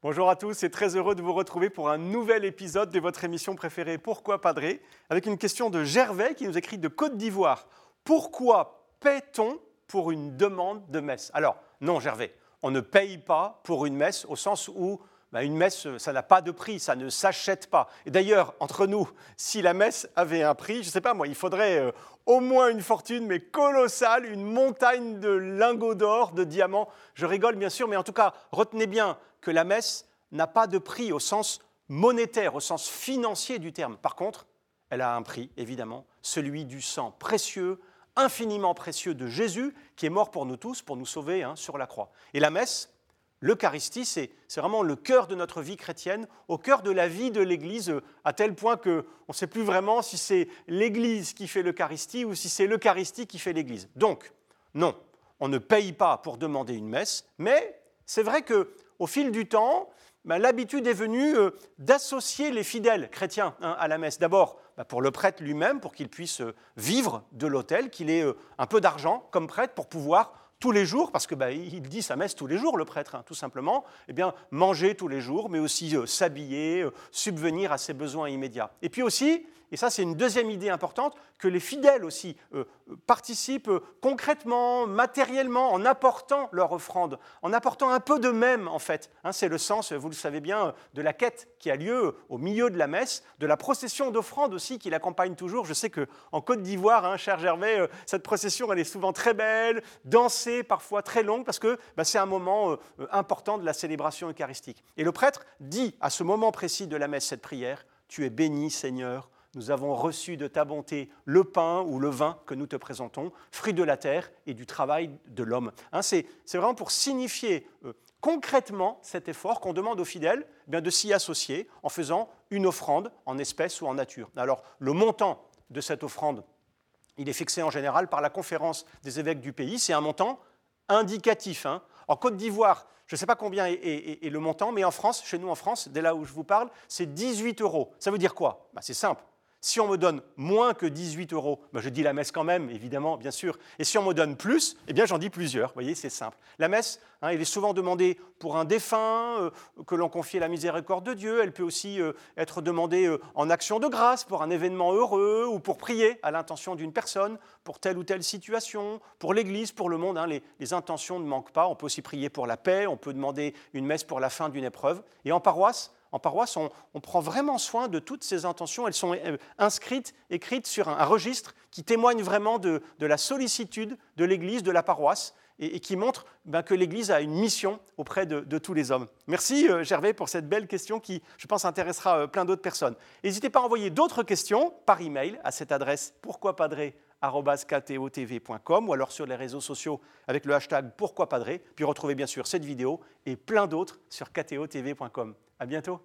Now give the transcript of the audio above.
Bonjour à tous et très heureux de vous retrouver pour un nouvel épisode de votre émission préférée Pourquoi Padré avec une question de Gervais qui nous écrit de Côte d'Ivoire. Pourquoi paie-t-on pour une demande de messe? Alors, non Gervais, on ne paye pas pour une messe au sens où bah, une messe, ça n'a pas de prix, ça ne s'achète pas. Et d'ailleurs, entre nous, si la messe avait un prix, je ne sais pas moi, il faudrait euh, au moins une fortune, mais colossale, une montagne de lingots d'or, de diamants. Je rigole bien sûr, mais en tout cas, retenez bien que la messe n'a pas de prix au sens monétaire, au sens financier du terme. Par contre, elle a un prix, évidemment, celui du sang précieux, infiniment précieux de Jésus, qui est mort pour nous tous, pour nous sauver hein, sur la croix. Et la messe, L'Eucharistie, c'est vraiment le cœur de notre vie chrétienne, au cœur de la vie de l'Église, à tel point qu'on ne sait plus vraiment si c'est l'Église qui fait l'Eucharistie ou si c'est l'Eucharistie qui fait l'Église. Donc, non, on ne paye pas pour demander une messe, mais c'est vrai qu'au fil du temps, ben, l'habitude est venue euh, d'associer les fidèles chrétiens hein, à la messe. D'abord, ben, pour le prêtre lui-même, pour qu'il puisse euh, vivre de l'autel, qu'il ait euh, un peu d'argent comme prêtre pour pouvoir tous les jours, parce que bah, il dit sa messe tous les jours, le prêtre, hein, tout simplement, eh manger tous les jours, mais aussi euh, s'habiller, euh, subvenir à ses besoins immédiats. Et puis aussi, et ça c'est une deuxième idée importante, que les fidèles aussi euh, participent concrètement, matériellement, en apportant leur offrande, en apportant un peu de même en fait. Hein, c'est le sens, vous le savez bien, de la quête qui a lieu au milieu de la messe, de la procession d'offrande aussi qui l'accompagne toujours. Je sais qu'en Côte d'Ivoire, hein, cher Gervais, cette procession elle est souvent très belle, dansée, parfois très longue, parce que bah, c'est un moment euh, important de la célébration eucharistique. Et le prêtre dit à ce moment précis de la messe cette prière, Tu es béni Seigneur, nous avons reçu de ta bonté le pain ou le vin que nous te présentons, fruit de la terre et du travail de l'homme. Hein, c'est vraiment pour signifier euh, concrètement cet effort qu'on demande aux fidèles eh bien, de s'y associer en faisant une offrande en espèces ou en nature. Alors le montant de cette offrande il est fixé en général par la conférence des évêques du pays. C'est un montant indicatif. Hein. En Côte d'Ivoire, je ne sais pas combien est, le montant, mais en France, chez nous en France, dès là où je vous parle, c'est 18 euros. Ça veut dire quoi? Bah, C'est simple. Si on me donne moins que 18 euros, ben je dis la messe quand même, évidemment, bien sûr. Et si on me donne plus, eh bien j'en dis plusieurs. Vous voyez, c'est simple. La messe, hein, elle est souvent demandée pour un défunt, euh, que l'on confie à la miséricorde de Dieu. Elle peut aussi euh, être demandée euh, en action de grâce pour un événement heureux ou pour prier à l'intention d'une personne pour telle ou telle situation, pour l'Église, pour le monde. Hein. les intentions ne manquent pas. On peut aussi prier pour la paix. On peut demander une messe pour la fin d'une épreuve. Et en paroisse, en paroisse, on, prend vraiment soin de toutes ces intentions. Elles sont euh, inscrites, écrites sur un, registre qui témoigne vraiment de, la sollicitude de l'Église, de la paroisse, et, qui montre ben, que l'Église a une mission auprès de, tous les hommes. Merci euh, Gervais pour cette belle question qui, je pense, intéressera euh, plein d'autres personnes. N'hésitez pas à envoyer d'autres questions par email à cette adresse pourquoipadré.com ou alors sur les réseaux sociaux avec le hashtag pourquoipadré. Puis retrouvez bien sûr cette vidéo et plein d'autres sur ktotv.com. À bientôt.